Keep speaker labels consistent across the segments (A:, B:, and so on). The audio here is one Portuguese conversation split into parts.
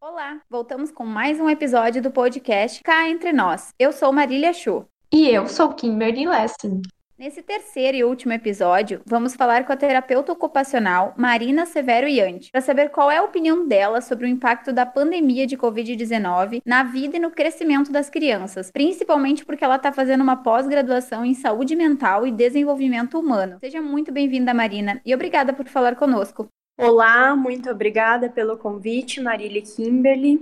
A: Olá, voltamos com mais um episódio do podcast Cá Entre Nós. Eu sou Marília Chu.
B: E eu sou Kimberly Lessing.
A: Nesse terceiro e último episódio, vamos falar com a terapeuta ocupacional Marina Severo Iante para saber qual é a opinião dela sobre o impacto da pandemia de Covid-19 na vida e no crescimento das crianças, principalmente porque ela está fazendo uma pós-graduação em saúde mental e desenvolvimento humano. Seja muito bem-vinda, Marina, e obrigada por falar conosco.
C: Olá, muito obrigada pelo convite, Marília Kimberly.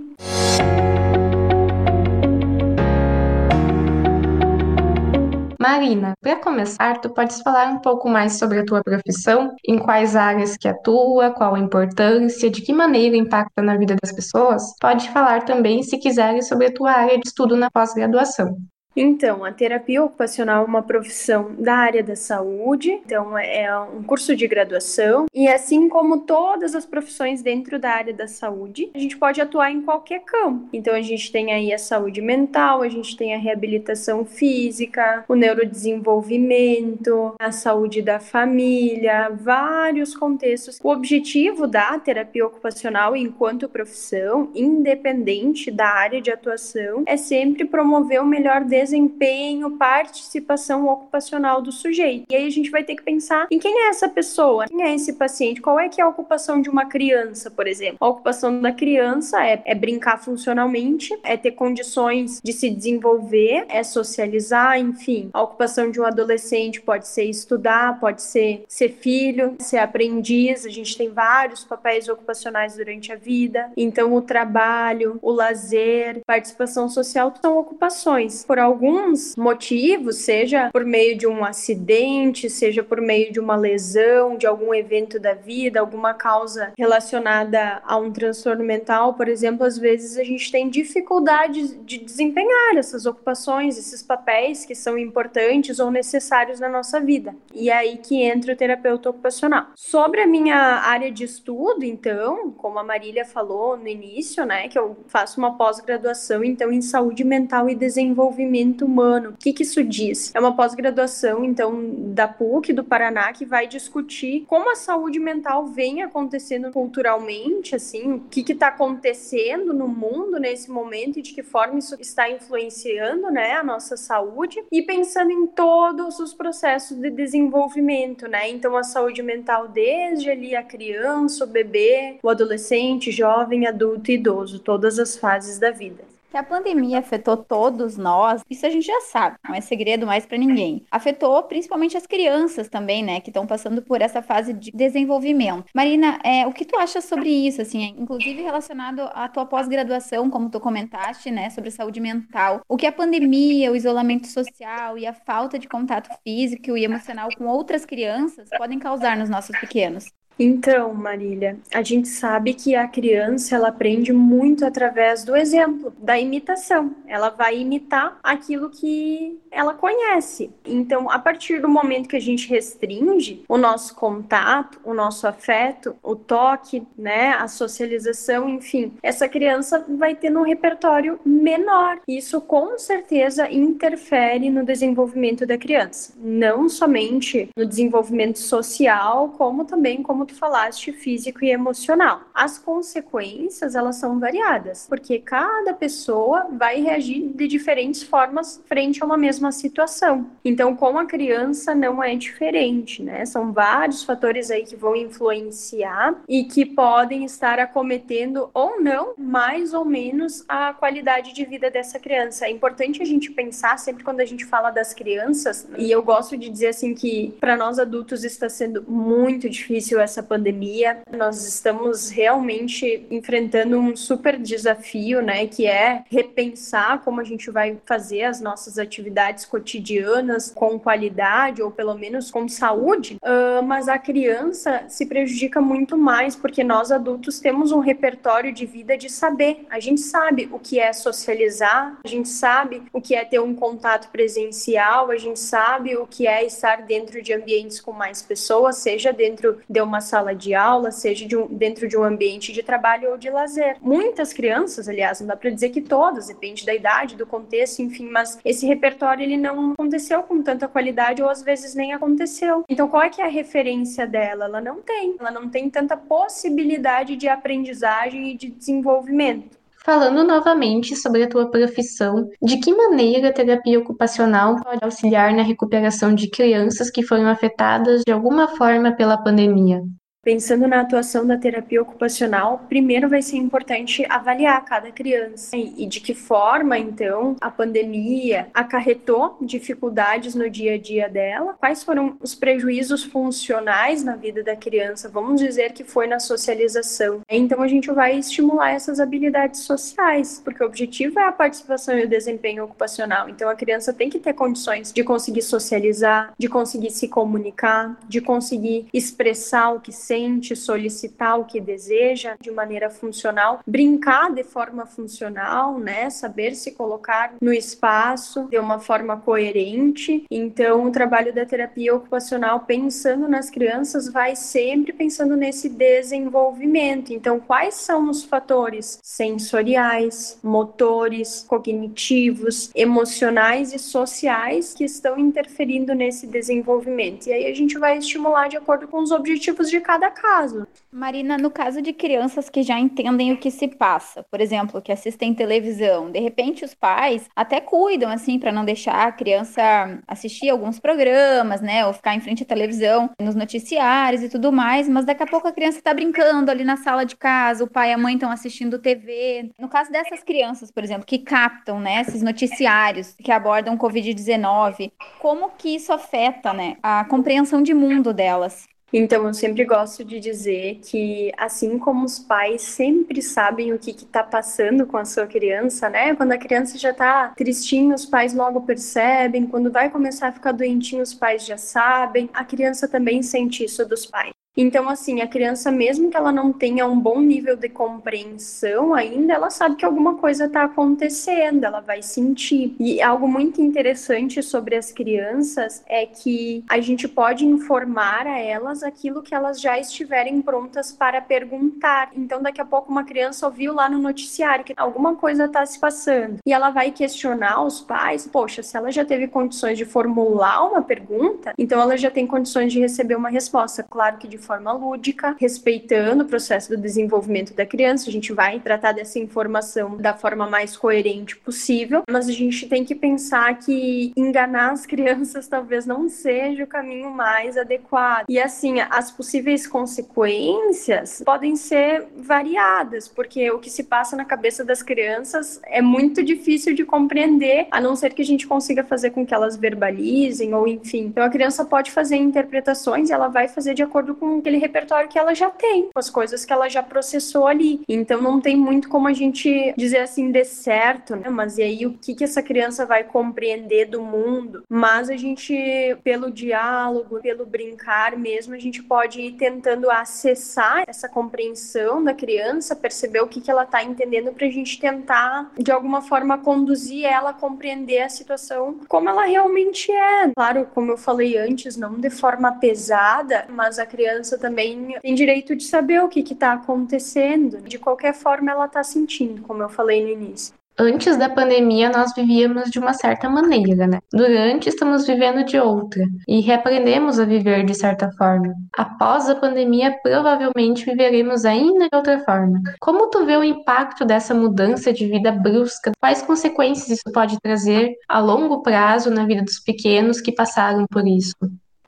B: Marina, para começar, tu podes falar um pouco mais sobre a tua profissão, em quais áreas que atua, qual a importância, de que maneira impacta na vida das pessoas? Pode falar também, se quiseres, sobre a tua área de estudo na pós-graduação.
C: Então, a terapia ocupacional é uma profissão da área da saúde, então é um curso de graduação, e assim como todas as profissões dentro da área da saúde, a gente pode atuar em qualquer campo. Então, a gente tem aí a saúde mental, a gente tem a reabilitação física, o neurodesenvolvimento, a saúde da família, vários contextos. O objetivo da terapia ocupacional enquanto profissão, independente da área de atuação, é sempre promover o melhor desempenho desempenho, participação ocupacional do sujeito. E aí a gente vai ter que pensar em quem é essa pessoa, quem é esse paciente, qual é que é a ocupação de uma criança, por exemplo. A ocupação da criança é, é brincar funcionalmente, é ter condições de se desenvolver, é socializar, enfim. A ocupação de um adolescente pode ser estudar, pode ser ser filho, ser aprendiz. A gente tem vários papéis ocupacionais durante a vida. Então, o trabalho, o lazer, participação social são ocupações. Por algum alguns motivos, seja por meio de um acidente, seja por meio de uma lesão, de algum evento da vida, alguma causa relacionada a um transtorno mental, por exemplo, às vezes a gente tem dificuldade de desempenhar essas ocupações, esses papéis que são importantes ou necessários na nossa vida. E é aí que entra o terapeuta ocupacional. Sobre a minha área de estudo, então, como a Marília falou no início, né, que eu faço uma pós-graduação então em saúde mental e desenvolvimento desenvolvimento humano. O que, que isso diz? É uma pós-graduação, então, da PUC, do Paraná, que vai discutir como a saúde mental vem acontecendo culturalmente, assim, o que está acontecendo no mundo nesse momento e de que forma isso está influenciando, né, a nossa saúde e pensando em todos os processos de desenvolvimento, né? Então, a saúde mental desde ali a criança, o bebê, o adolescente, jovem, adulto e idoso, todas as fases da vida.
A: Que a pandemia afetou todos nós, isso a gente já sabe, não é segredo mais para ninguém. Afetou principalmente as crianças também, né, que estão passando por essa fase de desenvolvimento. Marina, é, o que tu acha sobre isso, assim, inclusive relacionado à tua pós-graduação, como tu comentaste, né, sobre saúde mental? O que a pandemia, o isolamento social e a falta de contato físico e emocional com outras crianças podem causar nos nossos pequenos?
C: Então, Marília, a gente sabe que a criança ela aprende muito através do exemplo, da imitação. Ela vai imitar aquilo que ela conhece. Então, a partir do momento que a gente restringe o nosso contato, o nosso afeto, o toque, né, a socialização, enfim, essa criança vai ter um repertório menor. Isso com certeza interfere no desenvolvimento da criança, não somente no desenvolvimento social, como também como tu falaste, físico e emocional. As consequências, elas são variadas, porque cada pessoa vai reagir de diferentes formas frente a uma mesma situação. Então, com a criança não é diferente, né? São vários fatores aí que vão influenciar e que podem estar acometendo ou não, mais ou menos, a qualidade de vida dessa criança. É importante a gente pensar sempre quando a gente fala das crianças, e eu gosto de dizer assim que para nós adultos está sendo muito difícil essa essa pandemia. Nós estamos realmente enfrentando um super desafio, né, que é repensar como a gente vai fazer as nossas atividades cotidianas com qualidade ou pelo menos com saúde. Uh, mas a criança se prejudica muito mais porque nós adultos temos um repertório de vida de saber. A gente sabe o que é socializar, a gente sabe o que é ter um contato presencial, a gente sabe o que é estar dentro de ambientes com mais pessoas, seja dentro de uma sala de aula, seja de um, dentro de um ambiente de trabalho ou de lazer. Muitas crianças, aliás, não dá para dizer que todas, depende da idade, do contexto, enfim, mas esse repertório ele não aconteceu com tanta qualidade ou às vezes nem aconteceu. Então, qual é que é a referência dela? Ela não tem. Ela não tem tanta possibilidade de aprendizagem e de desenvolvimento.
B: Falando novamente sobre a tua profissão, de que maneira a terapia ocupacional pode auxiliar na recuperação de crianças que foram afetadas de alguma forma pela pandemia?
C: Pensando na atuação da terapia ocupacional, primeiro vai ser importante avaliar cada criança e de que forma, então, a pandemia acarretou dificuldades no dia a dia dela, quais foram os prejuízos funcionais na vida da criança, vamos dizer que foi na socialização. Então, a gente vai estimular essas habilidades sociais, porque o objetivo é a participação e o desempenho ocupacional. Então, a criança tem que ter condições de conseguir socializar, de conseguir se comunicar, de conseguir expressar o que sente solicitar o que deseja de maneira funcional, brincar de forma funcional, né? Saber se colocar no espaço de uma forma coerente. Então, o trabalho da terapia ocupacional pensando nas crianças vai sempre pensando nesse desenvolvimento. Então, quais são os fatores sensoriais, motores, cognitivos, emocionais e sociais que estão interferindo nesse desenvolvimento? E aí a gente vai estimular de acordo com os objetivos de cada cada caso.
A: Marina, no caso de crianças que já entendem o que se passa, por exemplo, que assistem televisão, de repente os pais até cuidam assim para não deixar a criança assistir alguns programas, né, ou ficar em frente à televisão, nos noticiários e tudo mais, mas daqui a pouco a criança está brincando ali na sala de casa, o pai e a mãe estão assistindo TV. No caso dessas crianças, por exemplo, que captam, né, esses noticiários que abordam o COVID-19, como que isso afeta, né, a compreensão de mundo delas?
C: Então, eu sempre gosto de dizer que, assim como os pais sempre sabem o que está passando com a sua criança, né? Quando a criança já está tristinha, os pais logo percebem. Quando vai começar a ficar doentinho, os pais já sabem. A criança também sente isso dos pais. Então, assim, a criança, mesmo que ela não tenha um bom nível de compreensão ainda, ela sabe que alguma coisa está acontecendo, ela vai sentir. E algo muito interessante sobre as crianças é que a gente pode informar a elas aquilo que elas já estiverem prontas para perguntar. Então, daqui a pouco, uma criança ouviu lá no noticiário que alguma coisa está se passando e ela vai questionar os pais: poxa, se ela já teve condições de formular uma pergunta, então ela já tem condições de receber uma resposta. Claro que de forma lúdica, respeitando o processo do desenvolvimento da criança. A gente vai tratar dessa informação da forma mais coerente possível, mas a gente tem que pensar que enganar as crianças talvez não seja o caminho mais adequado. E assim, as possíveis consequências podem ser variadas, porque o que se passa na cabeça das crianças é muito difícil de compreender, a não ser que a gente consiga fazer com que elas verbalizem ou enfim. Então a criança pode fazer interpretações e ela vai fazer de acordo com aquele repertório que ela já tem, com as coisas que ela já processou ali. Então não tem muito como a gente dizer assim, dê certo, né? Mas e aí o que, que essa criança vai compreender do mundo? Mas a gente, pelo diálogo, pelo brincar mesmo, a gente pode ir tentando acessar essa compreensão da criança, perceber o que, que ela está entendendo para a gente tentar, de alguma forma, conduzir ela a compreender a situação como ela realmente é. Claro, como eu falei antes, não de forma pesada, mas a criança criança também tem direito de saber o que está acontecendo, de qualquer forma ela está sentindo, como eu falei no início.
B: Antes da pandemia, nós vivíamos de uma certa maneira, né? Durante, estamos vivendo de outra. E reaprendemos a viver de certa forma. Após a pandemia, provavelmente viveremos ainda de outra forma. Como tu vê o impacto dessa mudança de vida brusca? Quais consequências isso pode trazer a longo prazo na vida dos pequenos que passaram por isso?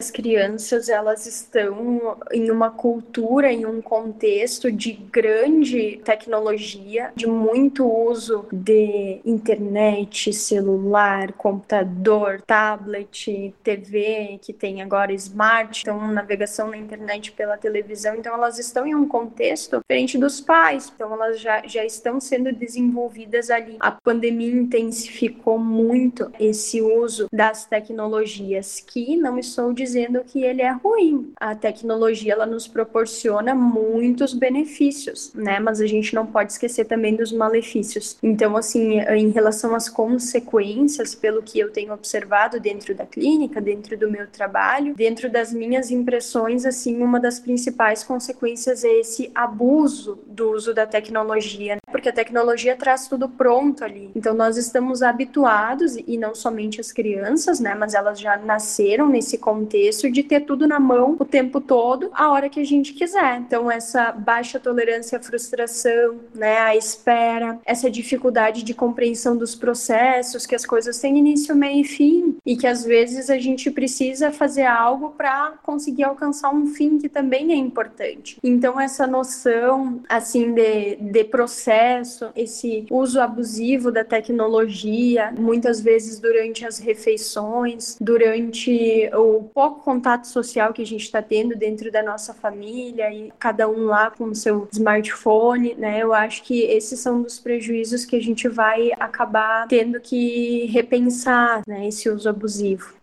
C: As crianças, elas estão em uma cultura, em um contexto de grande tecnologia, de muito uso de internet, celular, computador, tablet, TV, que tem agora smart, então navegação na internet pela televisão. Então elas estão em um contexto diferente dos pais, então elas já, já estão sendo desenvolvidas ali. A pandemia intensificou muito esse uso das tecnologias, que não estou dizendo dizendo que ele é ruim. A tecnologia ela nos proporciona muitos benefícios, né? Mas a gente não pode esquecer também dos malefícios. Então, assim, em relação às consequências, pelo que eu tenho observado dentro da clínica, dentro do meu trabalho, dentro das minhas impressões, assim, uma das principais consequências é esse abuso do uso da tecnologia? Porque a tecnologia traz tudo pronto ali. Então, nós estamos habituados, e não somente as crianças, né? Mas elas já nasceram nesse contexto de ter tudo na mão o tempo todo, a hora que a gente quiser. Então, essa baixa tolerância à frustração, né? A espera, essa dificuldade de compreensão dos processos, que as coisas têm início, meio e fim, e que às vezes a gente precisa fazer algo para conseguir alcançar um fim que também é importante. Então, essa noção, assim, de, de processo, esse uso abusivo da tecnologia, muitas vezes durante as refeições, durante o pouco contato social que a gente está tendo dentro da nossa família e cada um lá com o seu smartphone, né? Eu acho que esses são dos prejuízos que a gente vai acabar tendo que repensar, né? Esse uso abusivo.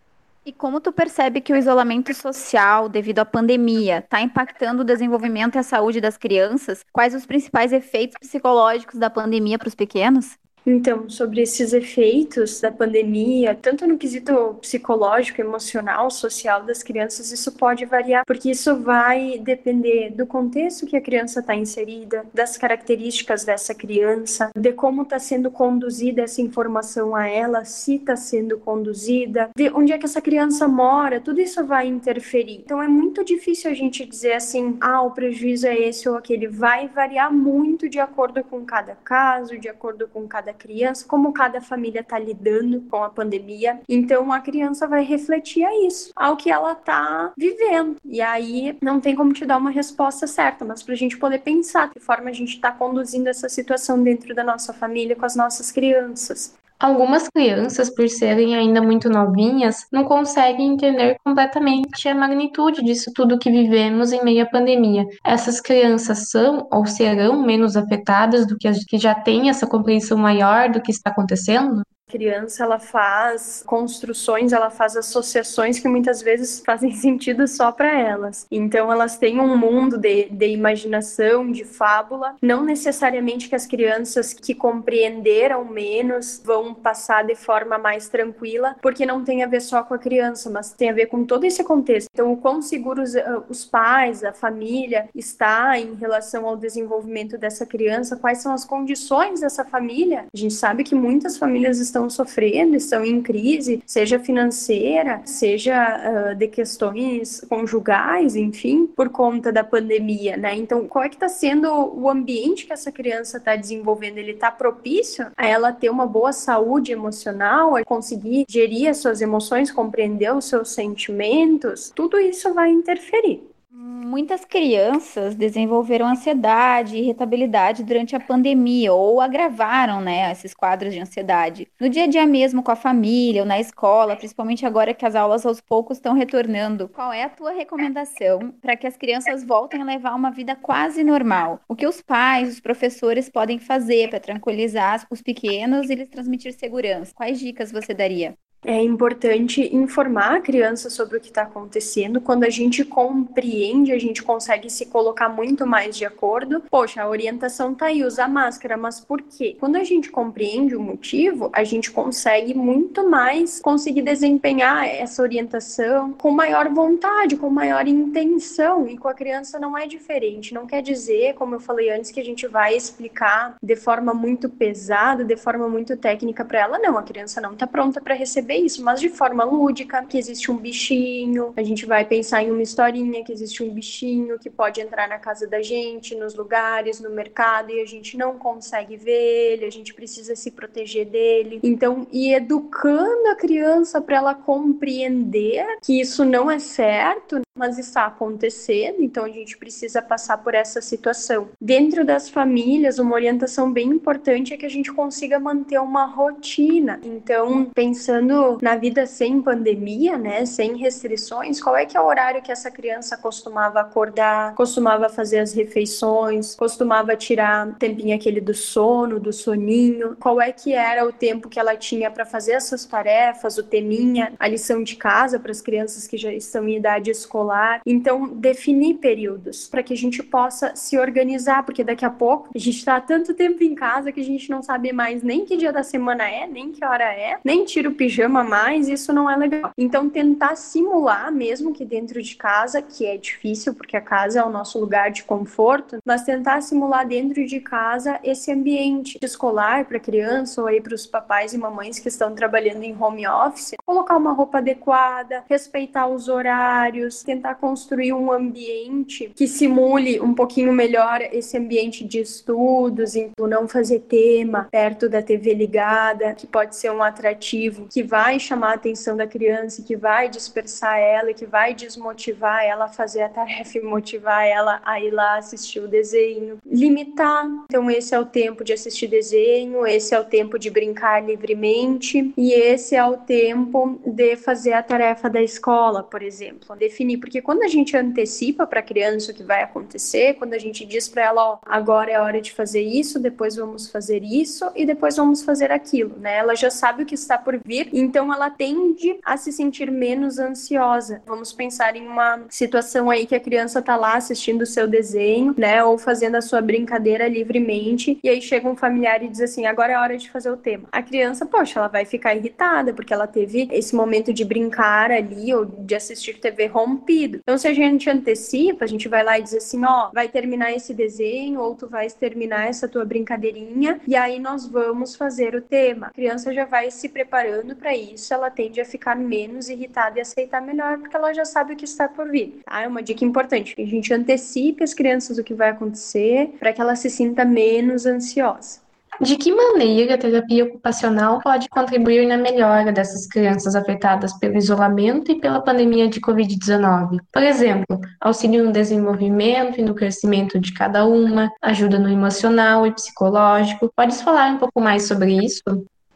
A: E como tu percebe que o isolamento social devido à pandemia está impactando o desenvolvimento e a saúde das crianças? Quais os principais efeitos psicológicos da pandemia para os pequenos?
C: Então, sobre esses efeitos da pandemia, tanto no quesito psicológico, emocional, social das crianças, isso pode variar, porque isso vai depender do contexto que a criança está inserida, das características dessa criança, de como está sendo conduzida essa informação a ela, se está sendo conduzida, de onde é que essa criança mora, tudo isso vai interferir. Então, é muito difícil a gente dizer assim, ah, o prejuízo é esse ou aquele. Vai variar muito de acordo com cada caso, de acordo com cada criança, como cada família está lidando com a pandemia. Então a criança vai refletir a isso, ao que ela está vivendo. E aí não tem como te dar uma resposta certa, mas para a gente poder pensar de forma a gente está conduzindo essa situação dentro da nossa família com as nossas crianças.
B: Algumas crianças, por serem ainda muito novinhas, não conseguem entender completamente a magnitude disso tudo que vivemos em meio à pandemia. Essas crianças são ou serão menos afetadas do que as que já têm essa compreensão maior do que está acontecendo?
C: Criança ela faz construções, ela faz associações que muitas vezes fazem sentido só para elas. Então elas têm um mundo de, de imaginação, de fábula. Não necessariamente que as crianças que compreenderam menos vão passar de forma mais tranquila, porque não tem a ver só com a criança, mas tem a ver com todo esse contexto. Então o quão seguros eh, os pais, a família está em relação ao desenvolvimento dessa criança, quais são as condições dessa família. A gente sabe que muitas famílias estão estão sofrendo, estão em crise, seja financeira, seja uh, de questões conjugais, enfim, por conta da pandemia, né? Então, qual é que está sendo o ambiente que essa criança está desenvolvendo? Ele está propício a ela ter uma boa saúde emocional, a conseguir gerir as suas emoções, compreender os seus sentimentos? Tudo isso vai interferir.
A: Muitas crianças desenvolveram ansiedade e irritabilidade durante a pandemia ou agravaram, né, esses quadros de ansiedade. No dia a dia mesmo com a família ou na escola, principalmente agora que as aulas aos poucos estão retornando. Qual é a tua recomendação para que as crianças voltem a levar uma vida quase normal? O que os pais, os professores podem fazer para tranquilizar os pequenos e lhes transmitir segurança? Quais dicas você daria?
C: É importante informar a criança sobre o que está acontecendo. Quando a gente compreende, a gente consegue se colocar muito mais de acordo. Poxa, a orientação tá aí, usa máscara, mas por quê? Quando a gente compreende o motivo, a gente consegue muito mais conseguir desempenhar essa orientação com maior vontade, com maior intenção. E com a criança não é diferente. Não quer dizer, como eu falei antes, que a gente vai explicar de forma muito pesada, de forma muito técnica para ela. Não, a criança não está pronta para receber isso, mas de forma lúdica, que existe um bichinho, a gente vai pensar em uma historinha que existe um bichinho que pode entrar na casa da gente, nos lugares, no mercado, e a gente não consegue ver ele, a gente precisa se proteger dele. Então, e educando a criança para ela compreender que isso não é certo, mas está acontecendo, então a gente precisa passar por essa situação. Dentro das famílias, uma orientação bem importante é que a gente consiga manter uma rotina. Então, pensando na vida sem pandemia, né, sem restrições, qual é que é o horário que essa criança costumava acordar, costumava fazer as refeições, costumava tirar tempinho aquele do sono, do soninho, qual é que era o tempo que ela tinha para fazer essas tarefas, o teminha, a lição de casa para as crianças que já estão em idade escolar. Então, definir períodos para que a gente possa se organizar, porque daqui a pouco a gente está tanto tempo em casa que a gente não sabe mais nem que dia da semana é, nem que hora é, nem tira o pijama mais, isso não é legal. Então, tentar simular, mesmo que dentro de casa, que é difícil, porque a casa é o nosso lugar de conforto, mas tentar simular dentro de casa esse ambiente escolar para criança ou aí para os papais e mamães que estão trabalhando em home office, colocar uma roupa adequada, respeitar os horários, tentar construir um ambiente que simule um pouquinho melhor esse ambiente de estudos, então não fazer tema perto da TV ligada, que pode ser um atrativo que vai chamar a atenção da criança, que vai dispersar ela, que vai desmotivar ela a fazer a tarefa e motivar ela a ir lá assistir o desenho. Limitar, então esse é o tempo de assistir desenho, esse é o tempo de brincar livremente e esse é o tempo de fazer a tarefa da escola, por exemplo. Definir, porque quando a gente antecipa para a criança o que vai acontecer, quando a gente diz para ela, ó, agora é hora de fazer isso, depois vamos fazer isso e depois vamos fazer aquilo, né? Ela já sabe o que está por vir, então ela tende a se sentir menos ansiosa. Vamos pensar em uma situação aí que a criança tá lá assistindo o seu desenho, né, ou fazendo a sua brincadeira livremente, e aí chega um familiar e diz assim: "Agora é hora de fazer o tema". A criança, poxa, ela vai ficar irritada porque ela teve esse momento de brincar ali ou de assistir TV rompido. Então se a gente antecipa, a gente vai lá e diz assim: "Ó, vai terminar esse desenho ou tu vais terminar essa tua brincadeirinha e aí nós vamos fazer o tema". A criança já vai se preparando para isso, ela tende a ficar menos irritada e aceitar melhor porque ela já sabe o que está por vir. Tá? É uma dica importante. A gente antecipe as crianças o que vai acontecer para que ela se sinta menos ansiosa.
B: De que maneira a terapia ocupacional pode contribuir na melhora dessas crianças afetadas pelo isolamento e pela pandemia de Covid-19? Por exemplo, auxílio no desenvolvimento e no crescimento de cada uma, ajuda no emocional e psicológico. Podes falar um pouco mais sobre isso?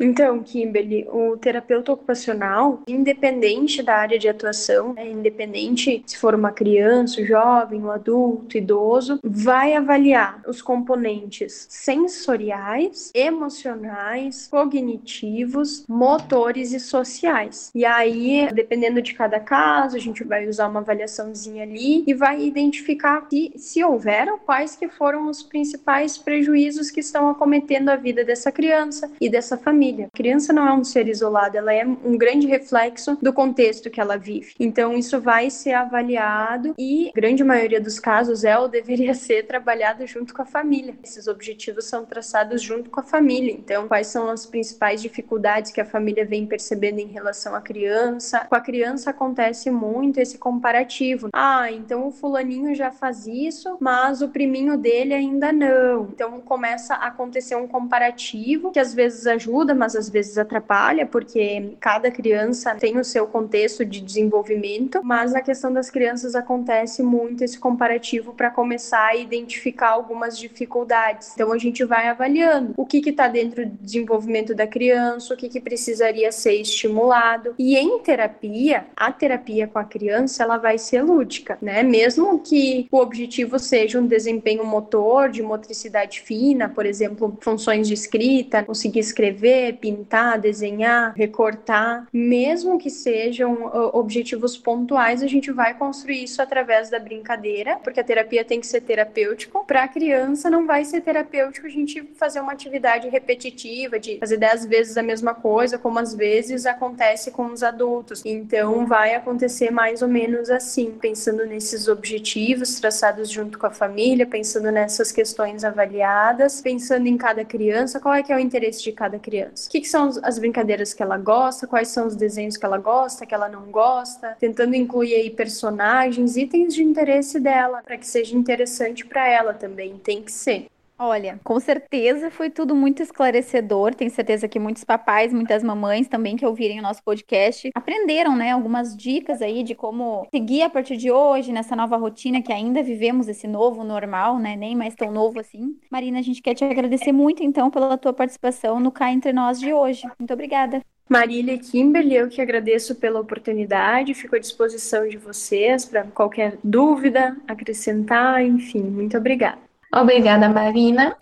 C: Então, Kimberly, o terapeuta ocupacional, independente da área de atuação, né, independente se for uma criança, um jovem, um adulto, idoso, vai avaliar os componentes sensoriais, emocionais, cognitivos, motores e sociais. E aí, dependendo de cada caso, a gente vai usar uma avaliaçãozinha ali e vai identificar se, se houveram quais que foram os principais prejuízos que estão acometendo a vida dessa criança e dessa família família. A criança não é um ser isolado, ela é um grande reflexo do contexto que ela vive. Então, isso vai ser avaliado e, grande maioria dos casos, é ou deveria ser trabalhado junto com a família. Esses objetivos são traçados junto com a família. Então, quais são as principais dificuldades que a família vem percebendo em relação à criança? Com a criança acontece muito esse comparativo. Ah, então o fulaninho já faz isso, mas o priminho dele ainda não. Então, começa a acontecer um comparativo que às vezes ajuda, mas às vezes atrapalha, porque cada criança tem o seu contexto de desenvolvimento, mas na questão das crianças acontece muito esse comparativo para começar a identificar algumas dificuldades. Então a gente vai avaliando o que está dentro do desenvolvimento da criança, o que, que precisaria ser estimulado. E em terapia, a terapia com a criança ela vai ser lúdica, né? Mesmo que o objetivo seja um desempenho motor, de motricidade fina, por exemplo, funções de escrita, conseguir escrever, pintar, desenhar, recortar, mesmo que sejam objetivos pontuais, a gente vai construir isso através da brincadeira, porque a terapia tem que ser terapêutico. Para a criança não vai ser terapêutico a gente fazer uma atividade repetitiva de fazer dez vezes a mesma coisa, como às vezes acontece com os adultos. Então vai acontecer mais ou menos assim, pensando nesses objetivos traçados junto com a família, pensando nessas questões avaliadas, pensando em cada criança, qual é que é o interesse de cada criança o que, que são as brincadeiras que ela gosta, quais são os desenhos que ela gosta, que ela não gosta, tentando incluir aí personagens, itens de interesse dela, para que seja interessante para ela também, tem que ser.
A: Olha, com certeza foi tudo muito esclarecedor. Tenho certeza que muitos papais, muitas mamães também que ouvirem o nosso podcast aprenderam, né, algumas dicas aí de como seguir a partir de hoje nessa nova rotina que ainda vivemos esse novo normal, né, nem mais tão novo assim. Marina, a gente quer te agradecer muito então pela tua participação no Cá Entre Nós de hoje. Muito obrigada.
C: Marília e Kimberly, eu que agradeço pela oportunidade, fico à disposição de vocês para qualquer dúvida, acrescentar, enfim, muito obrigada.
B: Obrigada, Marina.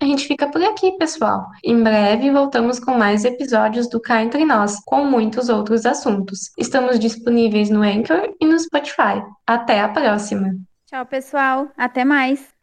B: A gente fica por aqui, pessoal. Em breve voltamos com mais episódios do Cá Entre Nós, com muitos outros assuntos. Estamos disponíveis no Anchor e no Spotify. Até a próxima!
A: Tchau, pessoal. Até mais!